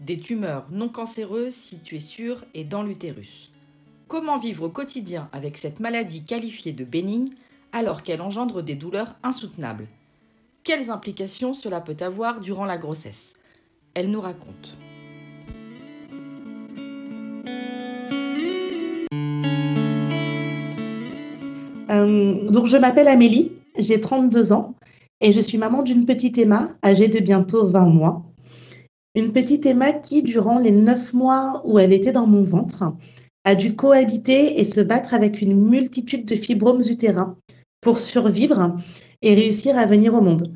des tumeurs non cancéreuses situées sur et dans l'utérus. Comment vivre au quotidien avec cette maladie qualifiée de bénigne alors qu'elle engendre des douleurs insoutenables? Quelles implications cela peut avoir durant la grossesse? Elle nous raconte. Euh, donc, je m'appelle Amélie, j'ai 32 ans et je suis maman d'une petite Emma âgée de bientôt 20 mois. Une petite Emma qui, durant les 9 mois où elle était dans mon ventre, a dû cohabiter et se battre avec une multitude de fibromes utérins pour survivre et réussir à venir au monde.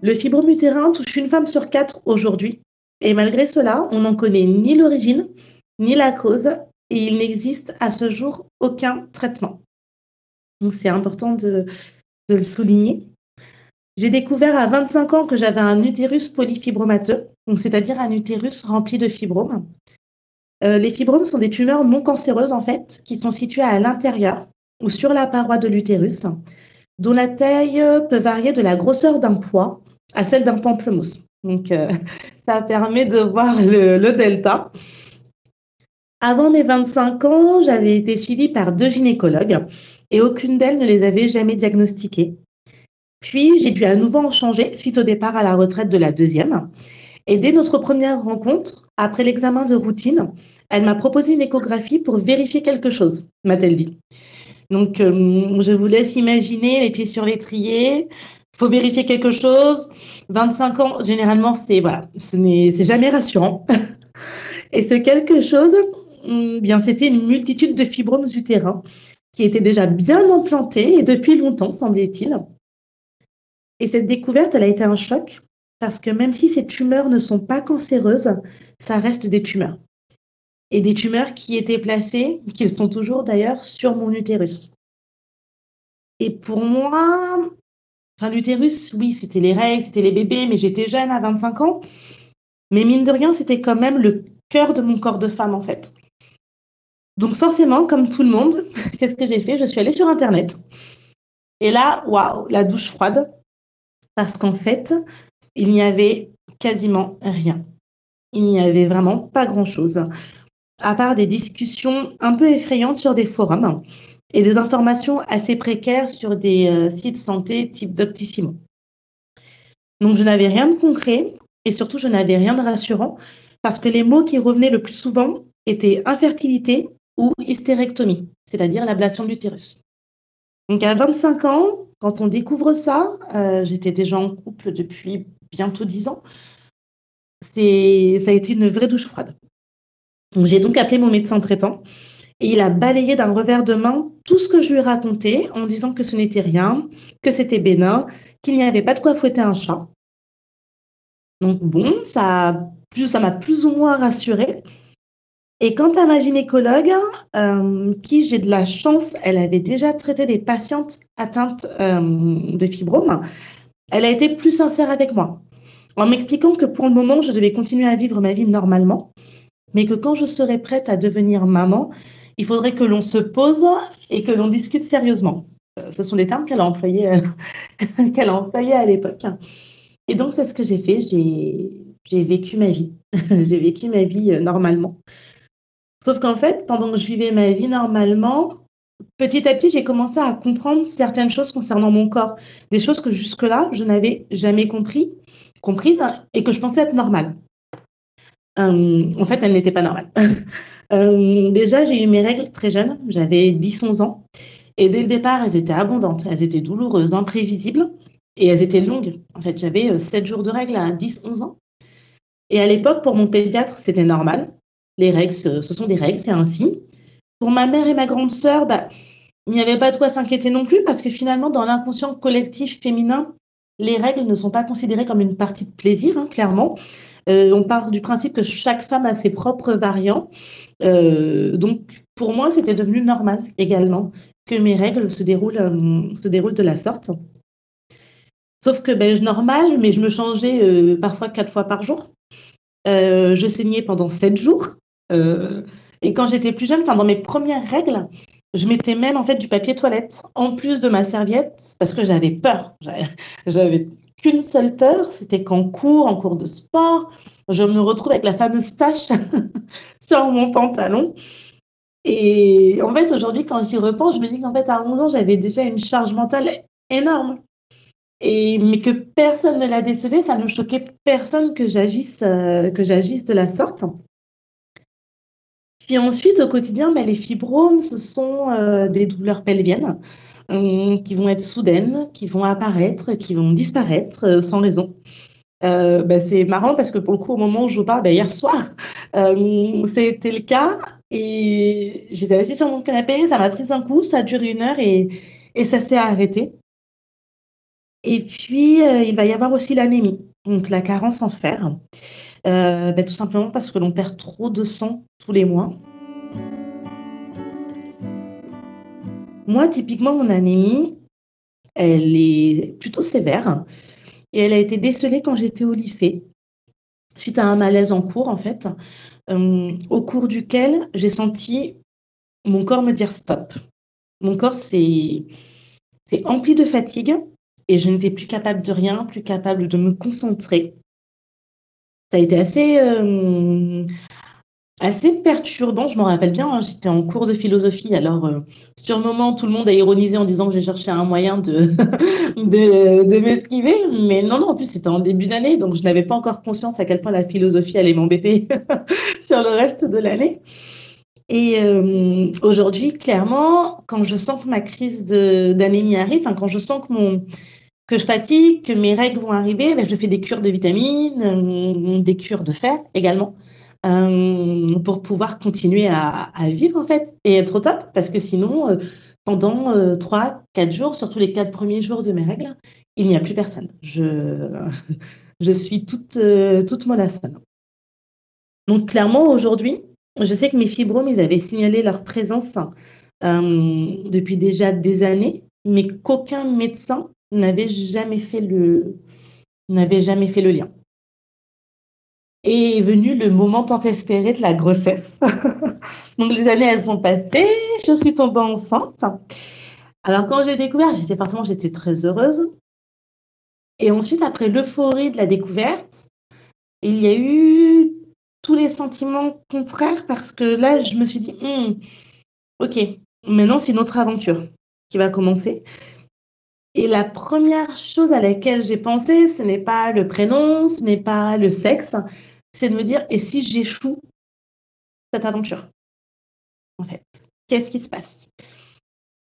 Le fibrome utérin touche une femme sur quatre aujourd'hui et malgré cela, on n'en connaît ni l'origine ni la cause et il n'existe à ce jour aucun traitement. C'est important de, le souligner. J'ai découvert à 25 ans que j'avais un utérus polyfibromateux, c'est-à-dire un utérus rempli de fibromes. Euh, les fibromes sont des tumeurs non cancéreuses en fait, qui sont situées à l'intérieur ou sur la paroi de l'utérus, dont la taille peut varier de la grosseur d'un pois à celle d'un pamplemousse. Donc euh, ça permet de voir le delta. Avant mes 25 ans, j'avais été suivie par deux gynécologues et aucune d'elles ne les avait jamais diagnostiquées. Puis, j'ai dû à nouveau en changer suite au départ à la retraite de la deuxième. Et dès notre première rencontre, après l'examen de routine, elle m'a proposé une échographie pour vérifier quelque chose, m'a-t-elle dit. Donc, euh, je vous laisse imaginer les pieds sur l'étrier. Il faut vérifier quelque chose. 25 ans, généralement, c'est voilà, ce n'est jamais rassurant. Et ce quelque chose, Mm, bien, c'était une multitude de fibromes utérins qui étaient déjà bien implantés et depuis longtemps, semblait-il. Et cette découverte, elle a été un choc parce que même si ces tumeurs ne sont pas cancéreuses, ça reste des tumeurs. Et des tumeurs qui étaient placées, qui sont toujours d'ailleurs, sur mon utérus. Et pour moi, enfin l'utérus, oui, c'était les règles, c'était les bébés, mais j'étais jeune à 25 ans. Mais mine de rien, c'était quand même le cœur de mon corps de femme en fait. Donc forcément, comme tout le monde, qu'est-ce que j'ai fait? Je suis allée sur Internet. Et là, waouh, la douche froide. Parce qu'en fait, il n'y avait quasiment rien. Il n'y avait vraiment pas grand-chose. À part des discussions un peu effrayantes sur des forums et des informations assez précaires sur des euh, sites santé type Doctissimo. Donc je n'avais rien de concret et surtout je n'avais rien de rassurant parce que les mots qui revenaient le plus souvent étaient infertilité ou hystérectomie, c'est-à-dire l'ablation de l'utérus. Donc à 25 ans, quand on découvre ça, euh, j'étais déjà en couple depuis bientôt 10 ans, c'est, ça a été une vraie douche froide. j'ai donc appelé mon médecin traitant et il a balayé d'un revers de main tout ce que je lui ai raconté en disant que ce n'était rien, que c'était bénin, qu'il n'y avait pas de quoi fouetter un chat. Donc bon, ça, ça m'a plus ou moins rassurée. Et quant à ma gynécologue, euh, qui j'ai de la chance, elle avait déjà traité des patientes atteintes euh, de fibromes, elle a été plus sincère avec moi, en m'expliquant que pour le moment, je devais continuer à vivre ma vie normalement, mais que quand je serais prête à devenir maman, il faudrait que l'on se pose et que l'on discute sérieusement. Euh, ce sont les termes qu'elle a employés, qu'elle a employés à l'époque. Et donc, c'est ce que j'ai fait. J'ai vécu ma vie. j'ai vécu ma vie normalement. Sauf qu'en fait, pendant que je vivais ma vie normalement, petit à petit, j'ai commencé à comprendre certaines choses concernant mon corps. Des choses que jusque-là, je n'avais jamais compris, comprises et que je pensais être normales. Euh, en fait, elles n'étaient pas normales. Euh, déjà, j'ai eu mes règles très jeune, j'avais 10-11 ans. Et dès le départ, elles étaient abondantes, elles étaient douloureuses, imprévisibles. Et elles étaient longues. En fait, j'avais 7 euh, jours de règles à 10-11 ans. Et à l'époque, pour mon pédiatre, c'était normal. Les règles, ce sont des règles, c'est ainsi. Pour ma mère et ma grande sœur, bah, il n'y avait pas de quoi s'inquiéter non plus parce que finalement, dans l'inconscient collectif féminin, les règles ne sont pas considérées comme une partie de plaisir, hein, clairement. Euh, on part du principe que chaque femme a ses propres variants. Euh, donc, pour moi, c'était devenu normal également que mes règles se déroulent, euh, se déroulent de la sorte. Sauf que ben, normal, mais je me changeais parfois quatre fois par jour. je saignais pendant sept jours. Et quand j'étais plus jeune, enfin dans mes premières règles, je mettais même en fait du papier toilette en plus de ma serviette parce que j'avais peur. J'avais qu'une seule peur, c'était qu'en cours, en cours de sport, je me retrouve avec la fameuse tache sur mon pantalon. Et en fait, aujourd'hui, quand j'y repense, je me dis qu'en fait, à 11 ans, j'avais déjà une charge mentale énorme. Et, mais que personne ne l'a décelé, ça ne choquait personne que j'agisse euh, que j'agisse de la sorte. Puis ensuite, au quotidien, bah, les fibromes, ce sont euh, des douleurs pelviennes euh, qui vont être soudaines, qui vont apparaître, qui vont disparaître euh, sans raison. Bah, c'est marrant parce que pour le coup, au moment où je vous parle, bah, hier soir, c'était le cas. Et j'étais assise sur mon canapé, ça m'a pris un coup, ça a duré une heure et, et ça s'est arrêté. Et puis, il va y avoir aussi l'anémie, donc la carence en fer. Euh, bah, tout simplement parce que l'on perd trop de sang tous les mois. Moi, typiquement, mon anémie, elle est plutôt sévère et elle a été décelée quand j'étais au lycée, suite à un malaise en cours, en fait, euh, au cours duquel j'ai senti mon corps me dire stop. Mon corps s'est empli de fatigue et je n'étais plus capable de rien, plus capable de me concentrer ça a été assez, euh, assez perturbant. Je m'en rappelle bien, hein, j'étais en cours de philosophie. Alors, euh, sur le moment, tout le monde a ironisé en disant que j'ai cherché un moyen de, de, m'esquiver. Mais non, non, en plus, c'était en début d'année, donc je n'avais pas encore conscience à quel point la philosophie allait m'embêter sur le reste de l'année. Et euh, aujourd'hui, clairement, quand je sens que ma crise d'anémie arrive, quand je sens que mon, que je fatigue, que mes règles vont arriver, ben, je fais des cures de vitamines, euh, des cures de fer également, euh, pour pouvoir continuer à, vivre en fait et être au top. Parce que sinon, euh, pendant trois, quatre jours, surtout les quatre premiers jours de mes règles, il n'y a plus personne. Je, je suis toute, toute mollassonne. Donc clairement, aujourd'hui, je sais que mes fibromes, ils avaient signalé leur présence depuis déjà des années, mais qu'aucun médecin n'avait jamais fait le n'avait jamais fait le lien. Et est venu le moment tant espéré de la grossesse. Donc les années elles sont passées, je suis tombée enceinte. Alors quand j'ai découvert, j'étais forcément j'étais très heureuse. Et ensuite après l'euphorie de la découverte, il y a eu tous les sentiments contraires parce que là je me suis dit hmm, OK, maintenant c'est une autre aventure qui va commencer. Et la première chose à laquelle j'ai pensé, ce n'est pas le prénom, ce n'est pas le sexe, c'est de me dire, et si j'échoue cette aventure En fait, qu'est-ce qui se passe?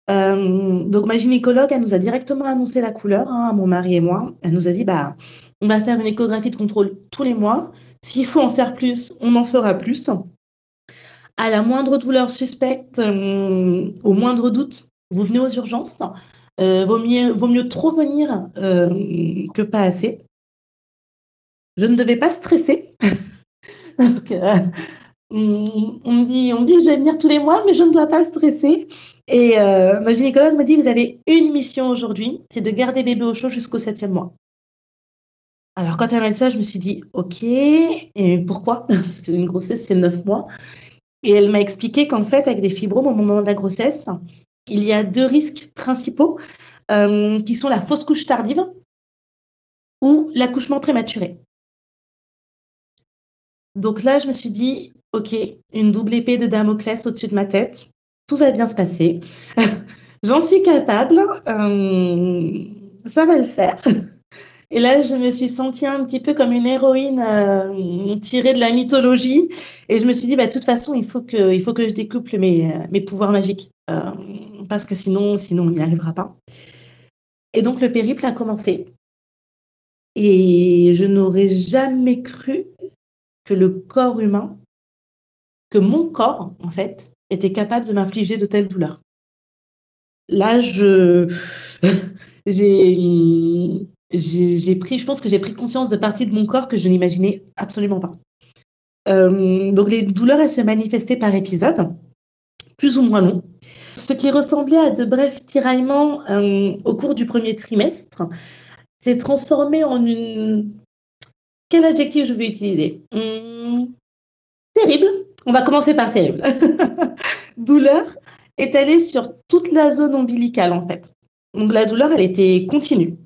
Euh, donc ma gynécologue, elle nous a directement annoncé la couleur hein, à mon mari et moi. Elle nous a dit bah on va faire une échographie de contrôle tous les mois. S'il faut en faire plus, on en fera plus. À la moindre douleur suspecte, euh, au moindre doute, vous venez aux urgences. Euh, vaut, mieux, vaut mieux trop venir euh, que pas assez. Je ne devais pas stresser. Euh, on, me dit, on dit que je vais venir tous les mois, mais je ne dois pas stresser. Et ma gynécologue m'a dit, vous avez une mission aujourd'hui, c'est de garder bébé au chaud jusqu'au septième mois. Alors quand elle m'a dit ça, je me suis dit, ok, et pourquoi? Parce qu'une grossesse, c'est neuf mois. Et elle m'a expliqué qu'en fait, avec des fibromes au moment de la grossesse, il y a deux risques principaux euh, qui sont la fausse couche tardive ou l'accouchement prématuré. Donc là, je me suis dit, OK, une double épée de Damoclès au-dessus de ma tête, tout va bien se passer. J'en suis capable, euh, ça va le faire. Et là, je me suis sentie un petit peu comme une héroïne euh, tirée de la mythologie. Et je me suis dit, bah, de toute façon, il faut que, il faut que je découple mes, mes pouvoirs magiques. Euh, parce que sinon, sinon on n'y arrivera pas. Et donc, le périple a commencé. Et je n'aurais jamais cru que le corps humain, que mon corps, en fait, était capable de m'infliger de telles douleurs. Là, je, j'ai, pris, je pense que j'ai pris conscience de parties de mon corps que je n'imaginais absolument pas. Euh, donc les douleurs, elles se manifestaient par épisode, plus ou moins long. Ce qui ressemblait à de brefs tiraillements euh, au cours du premier trimestre s'est transformé en une... Quel adjectif je vais utiliser? Hmm, Terrible. On va commencer par terrible. douleur étalée sur toute la zone ombilicale, en fait. Donc la douleur, elle était continue.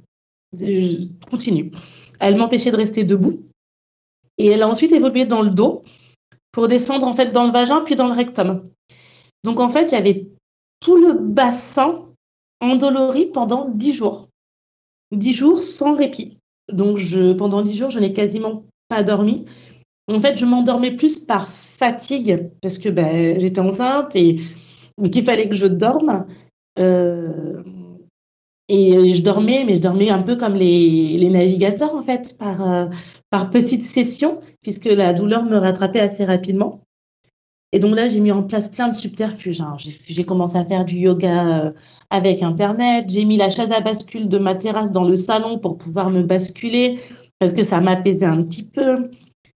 Continue. Elle m'empêchait de rester debout. Et elle a ensuite évolué dans le dos pour descendre en fait dans le vagin puis dans le rectum. Donc en fait, j'avais tout le bassin endolori pendant dix jours. Dix jours sans répit. Donc je, pendant dix jours, je n'ai quasiment pas dormi. En fait, je m'endormais plus par fatigue parce que ben, j'étais enceinte et qu'il fallait que je dorme. Euh, et je dormais, mais je dormais un peu comme les, les navigateurs, en fait, par, euh, par petites sessions, puisque la douleur me rattrapait assez rapidement. Et donc là, j'ai mis en place plein de subterfuges. Hein. J'ai commencé à faire du yoga euh, avec Internet. J'ai mis la chaise à bascule de ma terrasse dans le salon pour pouvoir me basculer, parce que ça m'apaisait un petit peu.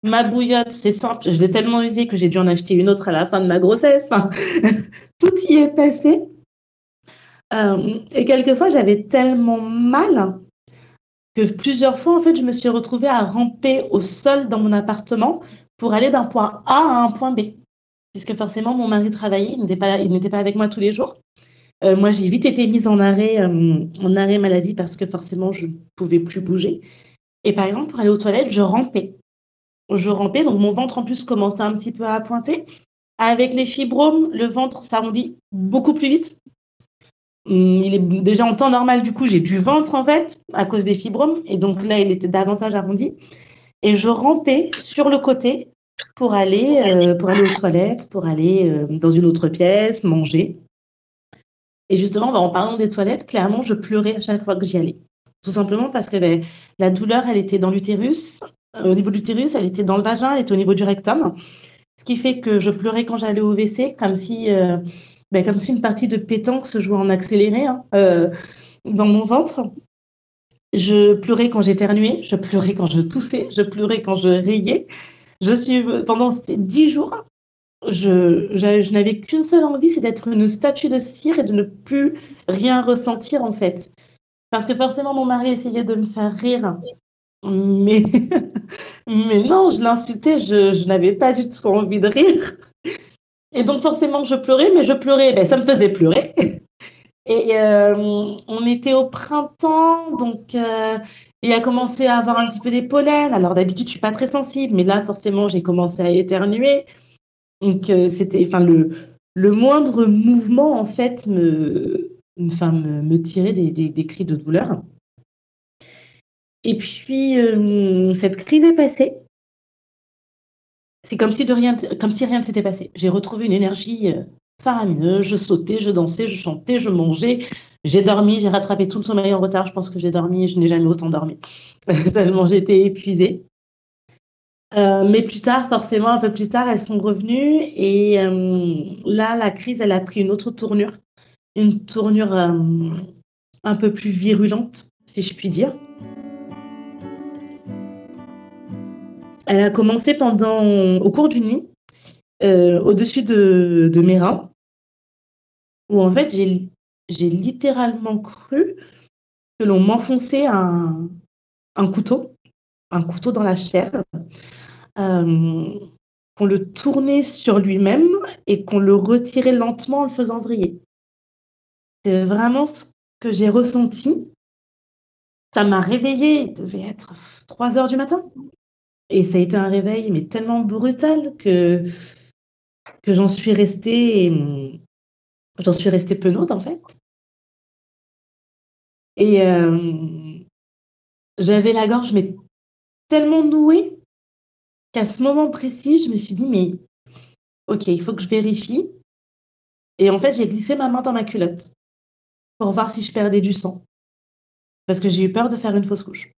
Ma bouillotte, c'est simple. Je l'ai tellement usée que j'ai dû en acheter une autre à la fin de ma grossesse. tout y est passé. Euh, et quelquefois, j'avais tellement mal que plusieurs fois, en fait, je me suis retrouvée à ramper au sol dans mon appartement pour aller d'un point A à un point B. Puisque forcément, mon mari travaillait, il n'était pas, avec moi tous les jours. Euh, moi, j'ai vite été mise en arrêt, euh, en arrêt maladie parce que forcément, je ne pouvais plus bouger. Et par exemple, pour aller aux toilettes, je rampais. Je rampais, donc mon ventre en plus commençait un petit peu à pointer. Avec les fibromes, le ventre s'arrondit beaucoup plus vite. Hum, il est déjà en temps normal, du coup, j'ai du ventre en fait, à cause des fibromes. Et donc là, il était davantage arrondi. Et je rampais sur le côté pour aller, euh, pour aller aux toilettes, pour aller euh, dans une autre pièce, manger. Et justement, bah, en parlant des toilettes, clairement, je pleurais à chaque fois que j'y allais. Tout simplement parce que ben, la douleur, elle était dans l'utérus. Euh, au niveau de l'utérus, elle était dans le vagin, elle était au niveau du rectum. Ce qui fait que je pleurais quand j'allais au WC, comme si ben, comme si une partie de pétanque se jouait en accéléré hein, dans mon ventre. Je pleurais quand j'éternuais, je pleurais quand je toussais, je pleurais quand je riais. Je suis pendant ces dix jours, je, n'avais qu'une seule envie, c'est d'être une statue de cire et de ne plus rien ressentir en fait. Parce que forcément, mon mari essayait de me faire rire. Mais, mais non, je l'insultais, je, je n'avais pas du tout envie de rire. Et donc forcément, je pleurais, mais je pleurais, ben, ça me faisait pleurer. Et euh, on était au printemps, donc euh, il a commencé à avoir un petit peu des pollens. Alors d'habitude, je suis pas très sensible, mais là, forcément, j'ai commencé à éternuer. Donc euh, c'était, le, moindre mouvement, en fait, me, me, tirait des, cris de douleur. Et puis, cette crise est passée c'est comme si comme si rien ne s'était passé. J'ai retrouvé une énergie euh, faramineuse. Je sautais, je dansais, je chantais, je mangeais. J'ai dormi, j'ai rattrapé tout le sommeil en retard. Je pense que j'ai dormi, je n'ai jamais autant dormi. Tellement j'étais épuisée. Euh, mais plus tard, forcément, un peu plus tard, elles sont revenues. Et euh, là, la crise, elle a pris une autre tournure. Une tournure un peu plus virulente, si je puis dire. Elle a commencé pendant, au cours d'une nuit, euh, au-dessus de, de, mes reins, où en fait, j'ai littéralement cru que l'on m'enfonçait un, un, couteau, un couteau dans la chair, euh, qu'on le tournait sur lui-même et qu'on le retirait lentement en le faisant vriller. C'est vraiment ce que j'ai ressenti. Ça m'a réveillée, il devait être 3 heures du matin. Et ça a été un réveil, mais tellement brutal que, que j'en suis restée, j'en suis restée penaude, en fait. Et euh, j'avais la gorge, mais tellement nouée qu'à ce moment précis, je me suis dit, mais ok, il faut que je vérifie. Et en fait, j'ai glissé ma main dans ma culotte pour voir si je perdais du sang. Parce que j'ai eu peur de faire une fausse couche.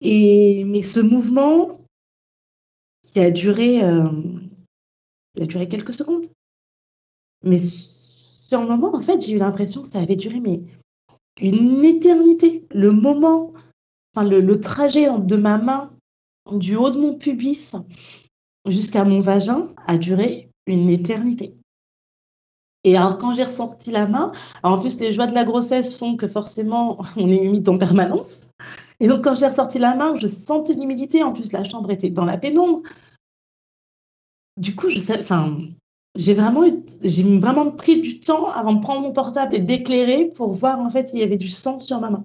Et, mais ce mouvement, qui a duré, euh, il a duré quelques secondes. Mais sur le moment, en fait, j'ai eu l'impression que ça avait duré mais une éternité. Le moment, enfin le, trajet de ma main du haut de mon pubis jusqu'à mon vagin a duré une éternité. Et alors, quand j'ai ressorti la main, en plus, les joies de la grossesse font que forcément, on est humide en permanence. Et donc, quand j'ai ressorti la main, je sentais l'humidité. En plus, la chambre était dans la pénombre. Du coup, j'ai vraiment, pris du temps avant de prendre mon portable et d'éclairer pour voir en fait s'il y avait du sang sur ma main.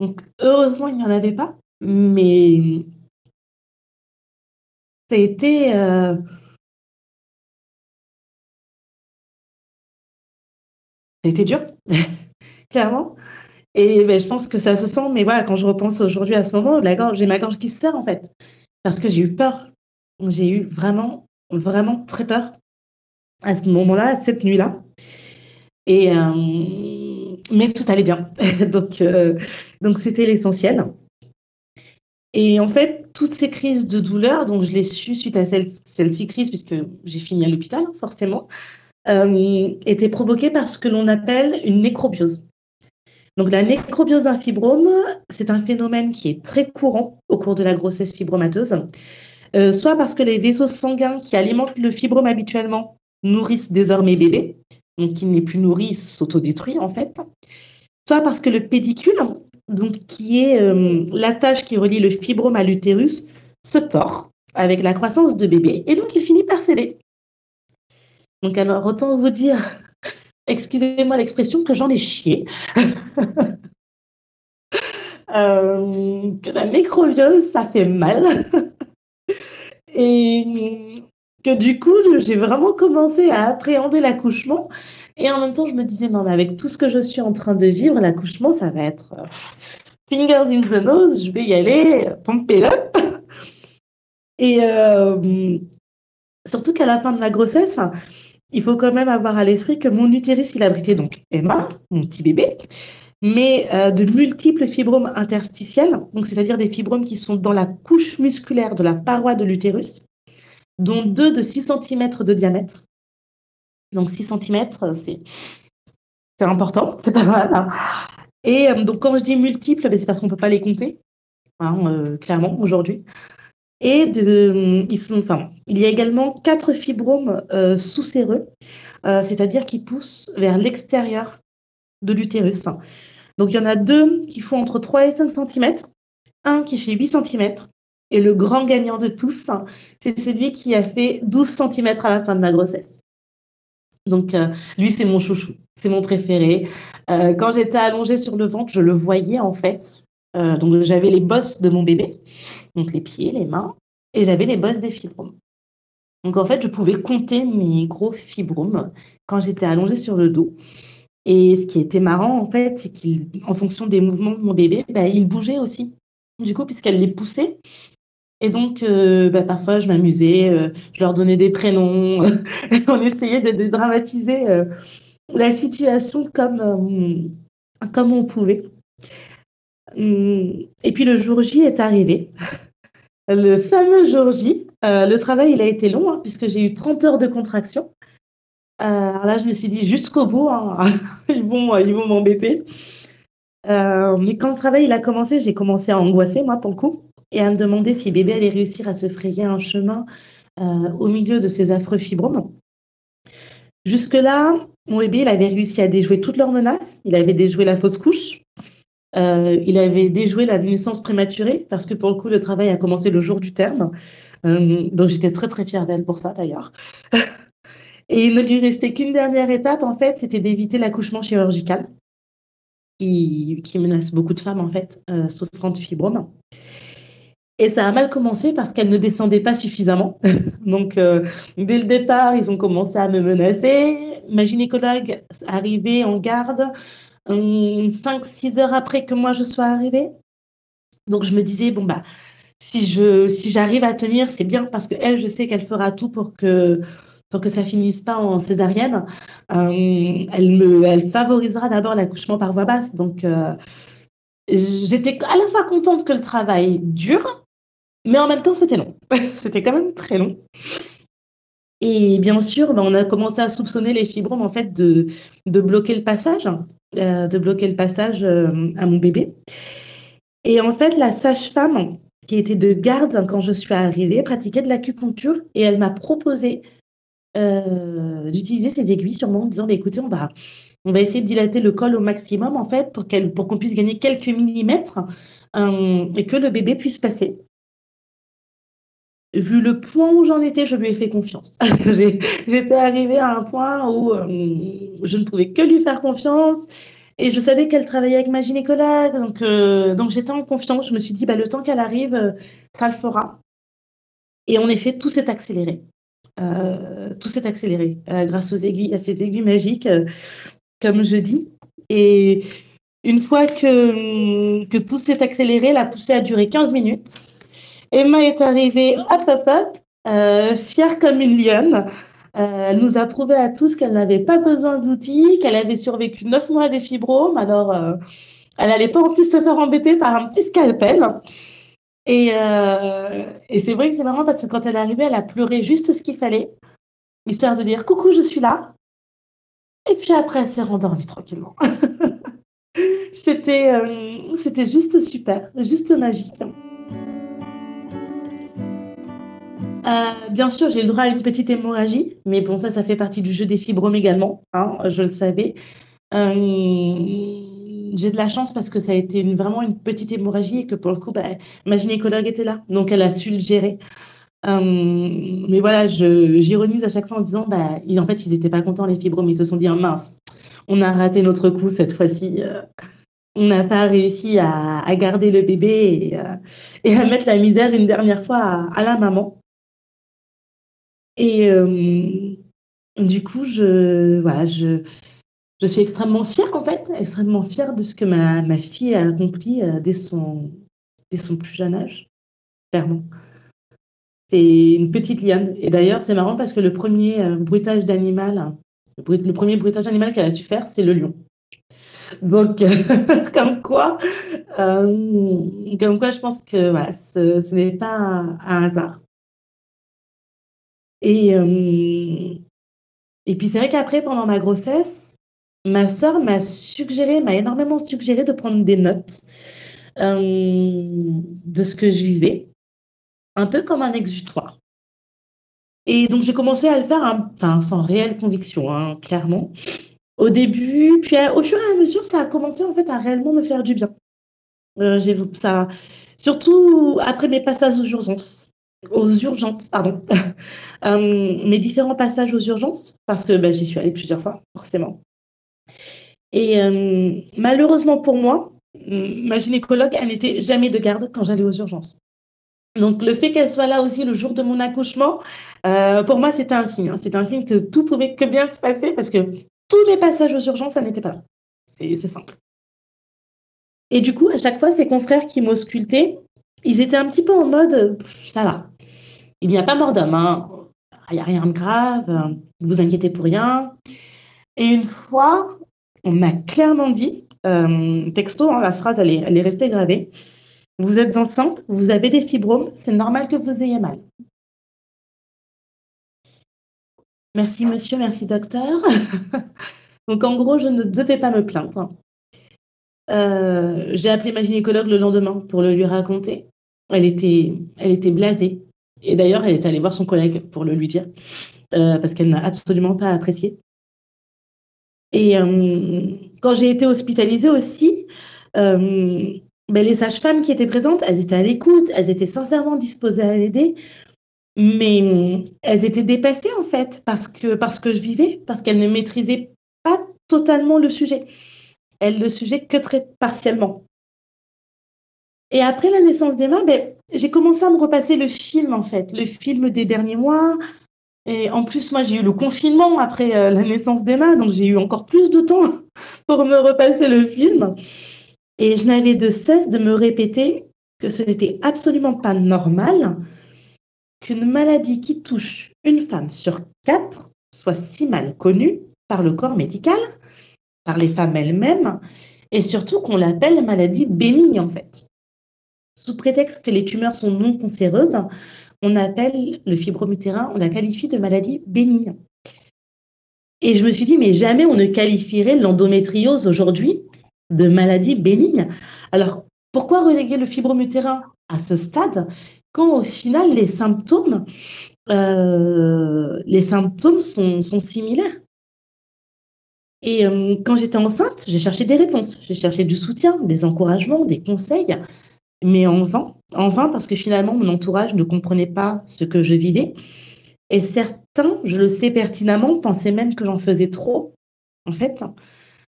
Donc, heureusement, il n'y en avait pas. Mais ça a été. Euh, été dur, clairement. Et ben, je pense que ça se sent, mais quand je repense aujourd'hui à ce moment, j'ai ma gorge qui se serre en fait. Parce que j'ai eu peur. J'ai eu vraiment, vraiment très peur à ce moment-là, cette nuit-là. Et euh, mais tout allait bien. donc, euh, donc c'était l'essentiel. Et en fait, toutes ces crises de douleur, donc je l'ai su suite à celle-ci crise, puisque j'ai fini à l'hôpital, forcément, euh, étaient provoquées par ce que l'on appelle une nécrobiose. Donc la nécrobiose d'un fibrome, c'est un phénomène qui est très courant au cours de la grossesse fibromateuse, euh, soit parce que les vaisseaux sanguins qui alimentent le fibrome habituellement nourrissent désormais bébé, donc qui n'est plus nourri, s'autodétruit en fait, soit parce que le pédicule, donc qui est euh, l'attache qui relie le fibrome à l'utérus, se tord avec la croissance de bébé et donc il finit par céder. Donc alors autant vous dire, excusez-moi l'expression, que j'en ai chié. Euh, que la nécrobiose, ça fait mal. et que du coup, j'ai vraiment commencé à appréhender l'accouchement. Et en même temps, je me disais, non, mais avec tout ce que je suis en train de vivre, l'accouchement, ça va être euh, fingers in the nose, je vais y aller, pump it up. Et euh, surtout qu'à la fin de la grossesse, il faut quand même avoir à l'esprit que mon utérus, il abritait donc Emma, mon petit bébé, mais euh, de multiples fibromes interstitiels, c'est-à-dire des fibromes qui sont dans la couche musculaire de la paroi de l'utérus, dont deux de 6 cm de diamètre. Donc 6 cm, c'est important, c'est pas mal. Hein. Et euh, donc quand je dis multiples, ben, c'est parce qu'on ne peut pas les compter, hein, euh, clairement, aujourd'hui. Et il y a également quatre fibromes sous-séreux, c'est-à-dire qui poussent vers l'extérieur de l'utérus. Donc il y en a deux qui font entre 3 et 5 cm, un qui fait 8 cm, et le grand gagnant de tous, c'est celui qui a fait 12 cm à la fin de ma grossesse. Donc, euh, lui, c'est mon chouchou, c'est mon préféré. Euh, quand j'étais allongée sur le ventre, je le voyais en fait. Euh, donc, j'avais les bosses de mon bébé, donc les pieds, les mains, et j'avais les bosses des fibromes. Donc, en fait, je pouvais compter mes gros fibromes quand j'étais allongée sur le dos. Et ce qui était marrant, en fait, c'est qu'en fonction des mouvements de mon bébé, bah, il bougeait aussi. Du coup, puisqu'elle les poussait, et donc, euh, bah, parfois, je m'amusais, euh, je leur donnais des prénoms, on essayait de dédramatiser euh, la situation comme, comme on pouvait. Hum, et puis le jour J est arrivé. Le fameux jour J, le travail il a été long hein, puisque j'ai eu 30 heures de contraction. Alors là, je me suis dit jusqu'au bout, hein, ils vont ils vont m'embêter. mais quand le travail il a commencé, j'ai commencé à angoisser moi pour le coup et à me demander si bébé allait réussir à se frayer un chemin euh, au milieu de ces affreux fibromes. Jusque-là, mon bébé, avait réussi à déjouer toutes leurs menaces. Il avait déjoué la fausse couche. Euh, il avait déjoué la naissance prématurée, parce que pour le coup, le travail a commencé le jour du terme. Euh, donc j'étais très très fière d'elle pour ça d'ailleurs. Et il ne lui restait qu'une dernière étape, en fait, c'était d'éviter l'accouchement chirurgical, qui, menace beaucoup de femmes, en fait, souffrant de fibromes. Et ça a mal commencé parce qu'elle ne descendait pas suffisamment. Donc, euh, dès le départ, ils ont commencé à me menacer. Ma gynécologue arrivée en garde 5-6 hum, heures après que moi je sois arrivée. Donc, je me disais, bon, bah, si je si j'arrive à tenir, c'est bien parce qu'elle, je sais qu'elle fera tout pour que pour que ça finisse pas en césarienne. Hum, elle me elle favorisera d'abord l'accouchement par voie basse. Donc, euh, j'étais à la fois contente que le travail dure, mais en même temps, c'était long. c'était quand même très long. Et bien sûr, ben, on a commencé à soupçonner les fibromes en fait de, bloquer le passage, euh, de bloquer le passage euh, à mon bébé. Et en fait, la sage-femme qui était de garde quand je suis arrivée pratiquait de l'acupuncture et elle m'a proposé euh, d'utiliser ces aiguilles sur moi en disant bah, écoutez, on va, on va essayer de dilater le col au maximum en fait pour qu'elle pour qu'on puisse gagner quelques millimètres et que le bébé puisse passer vu le point où j'en étais, je lui ai fait confiance. J'étais arrivée à un point où euh, je ne pouvais que lui faire confiance. Et je savais qu'elle travaillait avec ma gynécologue. Donc, euh, donc j'étais en confiance. Je me suis dit, bah, le temps qu'elle arrive, euh, ça le fera. Et en effet, tout s'est accéléré. Tout s'est accéléré grâce aux aiguilles, à ces aiguilles magiques, comme je dis. Et une fois que, que tout s'est accéléré, la poussée a duré 15 minutes. Emma est arrivée, hop, hop, hop, euh, fière comme une lionne. Euh, elle nous a prouvé à tous qu'elle n'avait pas besoin d'outils, qu'elle avait survécu neuf mois des fibromes. Alors, euh, elle n'allait pas en plus se faire embêter par un petit scalpel. Et, et c'est vrai que c'est marrant parce que quand elle est arrivée, elle a pleuré juste ce qu'il fallait, histoire de dire coucou, je suis là. Et puis après, elle s'est rendormie tranquillement. c'était, c'était juste super, juste magique. Euh, bien sûr, j'ai le droit à une petite hémorragie, mais bon, ça, ça fait partie du jeu des fibromes également, hein, je le savais. Euh, j'ai de la chance parce que ça a été vraiment une petite hémorragie et que pour le coup, bah, ma gynécologue était là, donc elle a su le gérer. Euh, mais voilà, j'ironise à chaque fois en disant, bah, en fait, ils n'étaient pas contents, les fibromes, ils se sont dit, oh, mince, on a raté notre coup cette fois-ci on n'a pas réussi à, garder le bébé et, à mettre la misère une dernière fois à la maman. Et du coup, voilà, je, je suis extrêmement fière, en fait, extrêmement fière de ce que ma, ma fille a accompli dès, son, dès son plus jeune âge, clairement. C'est une petite liane. Et d'ailleurs, c'est marrant parce que le premier bruitage d'animal, le, premier bruitage d'animal qu'elle a su faire, c'est le lion. Donc, comme quoi, comme quoi, je pense que ce n'est pas un hasard. Et, et puis c'est vrai qu'après, pendant ma grossesse, ma sœur m'a suggéré, m'a énormément suggéré de prendre des notes de ce que je vivais, un peu comme un exutoire. Et donc j'ai commencé à le faire, enfin, sans réelle conviction, hein, clairement. Au début, puis au fur et à mesure, ça a commencé en fait à réellement me faire du bien. Euh, ça, surtout après mes passages aux urgences aux urgences, pardon, euh, mes passages aux urgences, parce que bah, j'y suis allée plusieurs fois, forcément. Et euh, malheureusement pour moi, ma gynécologue, elle n'était jamais de garde quand j'allais aux urgences. Donc le fait qu'elle soit là aussi le jour de mon accouchement, euh, pour moi c'était un signe. Hein. C'était un signe que tout pouvait que bien se passer parce que tous les passages aux urgences, elle n'était pas là. C'est simple. Et du coup, à chaque fois, ces confrères qui m'auscultaient, ils étaient un petit peu en mode ça va. Il n'y a pas mort d'homme, hein. il n'y a rien de grave, ne vous inquiétez pour rien. Et une fois, on m'a clairement dit, euh, texto, hein, la phrase elle est, restée gravée, vous êtes enceinte, vous avez des fibromes, c'est normal que vous ayez mal. Merci monsieur, merci docteur. Donc en gros, je ne devais pas me plaindre. Euh, j'ai appelé ma gynécologue le lendemain pour le lui raconter. Elle était, elle était blasée. Et d'ailleurs, elle est allée voir son collègue pour le lui dire, euh, parce qu'elle n'a absolument pas apprécié. Et euh, quand j'ai été hospitalisée aussi, ben, les sages-femmes qui étaient présentes, elles étaient à l'écoute, elles étaient sincèrement disposées à l'aider, mais elles étaient dépassées en fait parce que, parce que je vivais, parce qu'elles ne maîtrisaient pas totalement le sujet. Elles le sujet que très partiellement. Et après la naissance d'Emma, ben, j'ai commencé à me repasser le film, en fait, le film des derniers mois. Et en plus, moi, j'ai eu le confinement après euh, la naissance d'Emma, donc j'ai eu encore plus de temps pour me repasser le film. Et je n'avais de cesse de me répéter que ce n'était absolument pas normal qu'une maladie qui touche une femme sur quatre soit si mal connue par le corps médical, par les femmes elles-mêmes, et surtout qu'on l'appelle maladie bénigne en fait. Sous prétexte que les tumeurs sont non cancéreuses, on appelle le fibromutérin, on la qualifie de maladie bénigne. Et je me suis dit, mais jamais on ne qualifierait l'endométriose aujourd'hui de maladie bénigne. Alors, pourquoi reléguer le fibromutérin à ce stade quand au final les symptômes, euh, les symptômes sont, similaires? Et euh, quand j'étais enceinte, j'ai cherché des réponses, j'ai cherché du soutien, des encouragements, des conseils, mais en vain, en vain parce que finalement mon entourage ne comprenait pas ce que je vivais. Et certains, je le sais pertinemment, pensaient même que j'en faisais trop, en fait.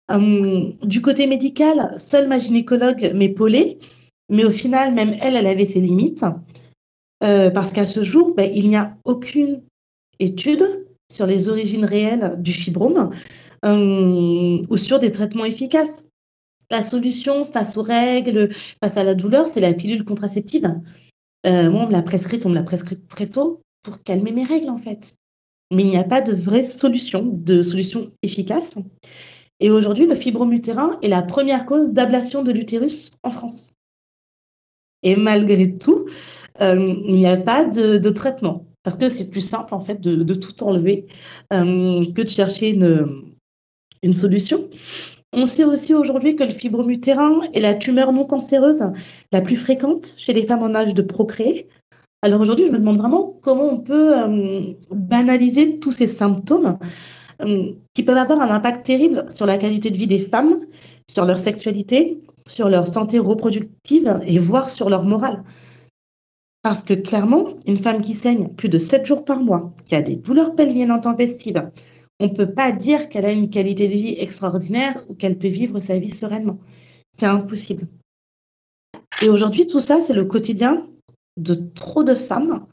Hum, du côté médical, seule ma gynécologue m'épaulait, mais au final, même elle, elle avait ses limites, euh, parce qu'à ce jour, ben, il n'y a aucune étude sur les origines réelles du fibrome hum, ou sur des traitements efficaces. La solution face aux règles, face à la douleur, c'est la pilule contraceptive. Euh, moi, on me l'a prescrite, on me l'a très tôt pour calmer mes règles, en fait. Mais il n'y a pas de vraie solution, de solution efficace. Et aujourd'hui, le fibromutérin est la première cause d'ablation de l'utérus en France. Et malgré tout, euh, il n'y a pas de, traitement. Parce que c'est plus simple, en fait, de, tout enlever euh, que de chercher une, une solution. On sait aussi aujourd'hui que le fibromutérin est la tumeur non cancéreuse la plus fréquente chez les femmes en âge de procréer. Alors aujourd'hui, je me demande vraiment comment on peut euh, banaliser tous ces symptômes euh, qui peuvent avoir un impact terrible sur la qualité de vie des femmes, sur leur sexualité, sur leur santé reproductive et voire sur leur morale. Parce que clairement, une femme qui saigne plus de 7 jours par mois, qui a des douleurs pelviennes intempestives, on ne peut pas dire qu'elle a une qualité de vie extraordinaire ou qu'elle peut vivre sa vie sereinement. C'est impossible. Et aujourd'hui, tout ça, c'est le quotidien de trop de femmes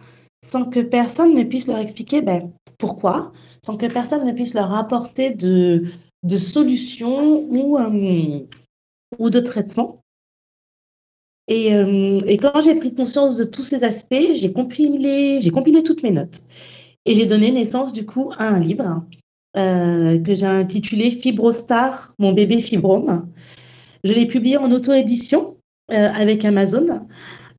sans que personne ne puisse leur expliquer ben, pourquoi, sans que personne ne puisse leur apporter de, de solutions ou, euh, de traitements. Et, euh, et quand j'ai pris conscience de tous ces aspects, j'ai compilé, compilé toutes mes notes. Et j'ai donné naissance du coup à un livre euh, que j'ai intitulé Fibrostar, mon bébé fibrome. Je l'ai publié en auto-édition avec Amazon.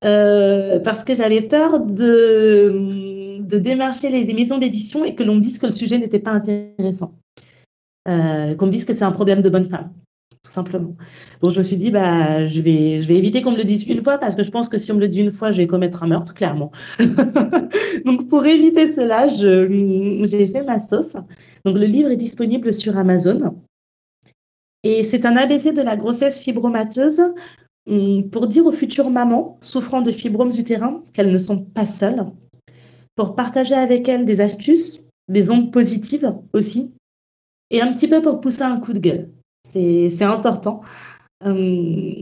Euh, parce que j'avais peur de, de démarcher les maisons d'édition et que l'on me dise que le sujet n'était pas intéressant. Euh, qu'on me dise que c'est un problème de bonne femme, tout simplement. Donc je me suis dit, bah, je, vais, je vais éviter qu'on me le dise une fois parce que je pense que si on me le dit une fois, je vais commettre un meurtre, clairement. Donc pour éviter cela, j'ai fait ma sauce. Donc le livre est disponible sur Amazon. Et c'est un ABC de la grossesse fibromateuse Hum, pour dire aux futures mamans souffrant de fibromes utérins qu'elles ne sont pas seules, pour partager avec elles des astuces, des ondes positives aussi, et un petit peu pour pousser un coup de gueule. C'est important. Hum,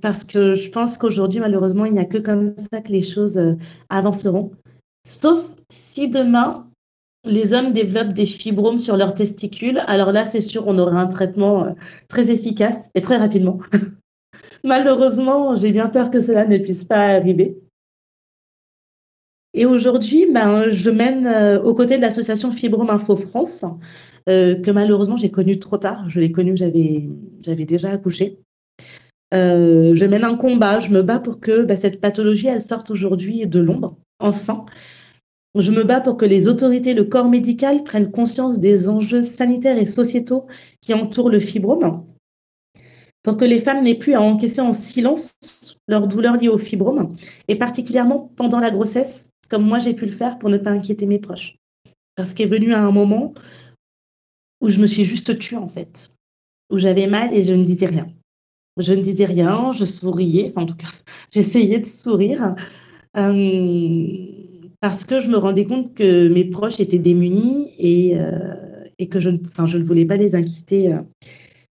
parce que je pense qu'aujourd'hui, malheureusement, il n'y a que comme ça que les choses euh, avanceront. Sauf si demain, les hommes développent des fibromes sur leurs testicules, alors là, c'est sûr, on aura un traitement euh, très efficace et très rapidement. Malheureusement, j'ai bien peur que cela ne puisse pas arriver. Et aujourd'hui, ben, je mène euh, aux côtés de l'association Fibrome Info France, euh, que malheureusement j'ai connue trop tard. Je l'ai connue, j'avais, j'avais déjà accouché. Euh, je mène un combat, je me bats pour que ben, cette pathologie elle sorte aujourd'hui de l'ombre, enfin. Je me bats pour que les autorités, le corps médical prennent conscience des enjeux sanitaires et sociétaux qui entourent le fibrome pour que les femmes n'aient plus à encaisser en silence leurs douleurs liées au fibrome, et particulièrement pendant la grossesse, comme moi j'ai pu le faire pour ne pas inquiéter mes proches. Parce qu'est venu un moment où je me suis juste tuée en fait, où j'avais mal et je ne disais rien. Je ne disais rien, je souriais, enfin en tout cas, j'essayais de sourire, euh, parce que je me rendais compte que mes proches étaient démunis et, euh, et que je, enfin, je ne voulais pas les inquiéter, euh,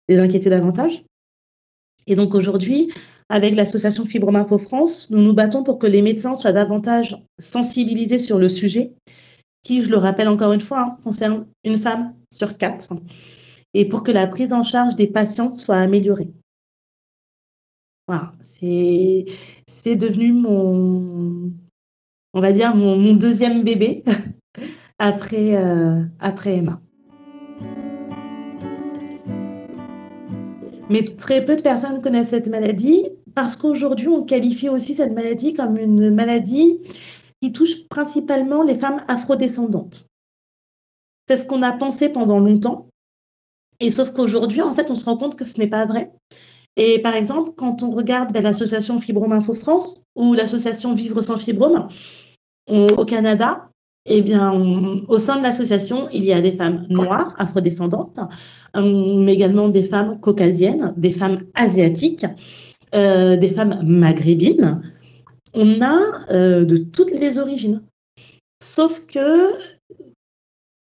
les inquiéter davantage. Et donc aujourd'hui, avec l'association Fibrome Info France, nous nous battons pour que les médecins soient davantage sensibilisés sur le sujet, qui, je le rappelle encore une fois, hein, concerne une femme sur quatre, et pour que la prise en charge des patientes soit améliorée. Voilà, c'est, c'est devenu mon, on va dire, mon, deuxième bébé après, euh, après Emma. Mais très peu de personnes connaissent cette maladie parce qu'aujourd'hui, on qualifie aussi cette maladie comme une maladie qui touche principalement les femmes afrodescendantes. C'est ce qu'on a pensé pendant longtemps. Et sauf qu'aujourd'hui, en fait, on se rend compte que ce n'est pas vrai. Et par exemple, quand on regarde ben, l'association Fibrome Info France ou l'association Vivre sans Fibrome au Canada, eh bien, au sein de l'association, il y a des femmes noires, afrodescendantes, euh, mais également des femmes caucasiennes, des femmes asiatiques, des femmes maghrébines. On a euh, de toutes les origines. Sauf que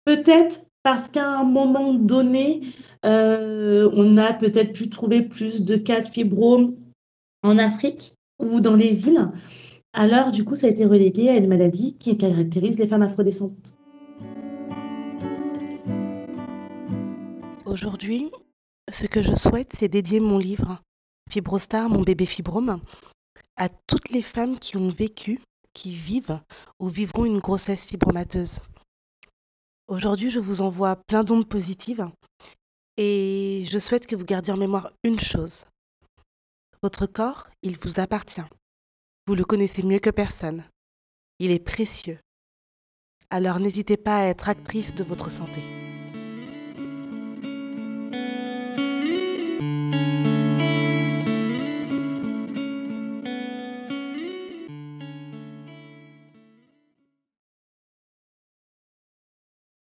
peut-être parce qu'à un moment donné, on a peut-être pu trouver plus de cas de fibrome en Afrique ou dans les îles. Alors, du coup, ça a été relégué à une maladie qui caractérise les femmes afrodescendantes. Aujourd'hui, ce que je souhaite, c'est dédier mon livre, Mon bébé fibrome, à toutes les femmes qui ont vécu, qui vivent ou vivront une grossesse fibromateuse. Aujourd'hui, je vous envoie plein d'ondes positives et je souhaite que vous gardiez en mémoire une chose. Votre corps, il vous appartient. Vous le connaissez mieux que personne. Il est précieux. Alors n'hésitez pas à être actrice de votre santé.